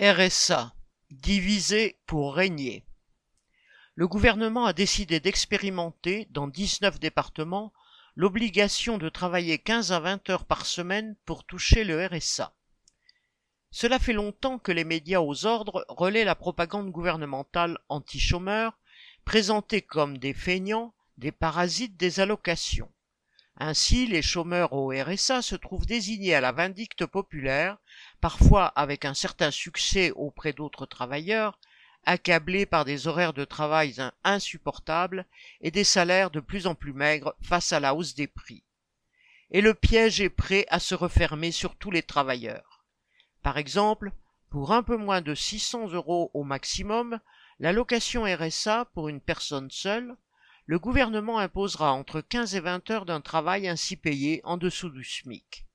RSA, divisé pour régner. Le gouvernement a décidé d'expérimenter, dans 19 départements, l'obligation de travailler 15 à 20 heures par semaine pour toucher le RSA. Cela fait longtemps que les médias aux ordres relaient la propagande gouvernementale anti-chômeurs, présentée comme des feignants, des parasites des allocations. Ainsi, les chômeurs au RSA se trouvent désignés à la vindicte populaire, parfois avec un certain succès auprès d'autres travailleurs, accablés par des horaires de travail insupportables et des salaires de plus en plus maigres face à la hausse des prix. Et le piège est prêt à se refermer sur tous les travailleurs. Par exemple, pour un peu moins de 600 euros au maximum, la location RSA pour une personne seule le gouvernement imposera entre 15 et 20 heures d'un travail ainsi payé en dessous du SMIC.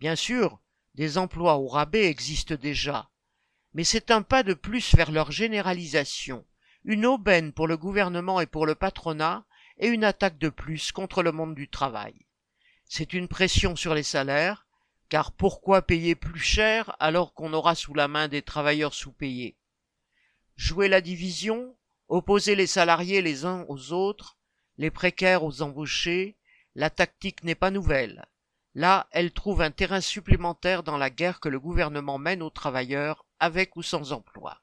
Bien sûr, des emplois au rabais existent déjà, mais c'est un pas de plus vers leur généralisation, une aubaine pour le gouvernement et pour le patronat, et une attaque de plus contre le monde du travail. C'est une pression sur les salaires, car pourquoi payer plus cher alors qu'on aura sous la main des travailleurs sous-payés? Jouer la division, Opposer les salariés les uns aux autres, les précaires aux embauchés, la tactique n'est pas nouvelle. Là, elle trouve un terrain supplémentaire dans la guerre que le gouvernement mène aux travailleurs, avec ou sans emploi.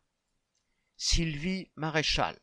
Sylvie Maréchal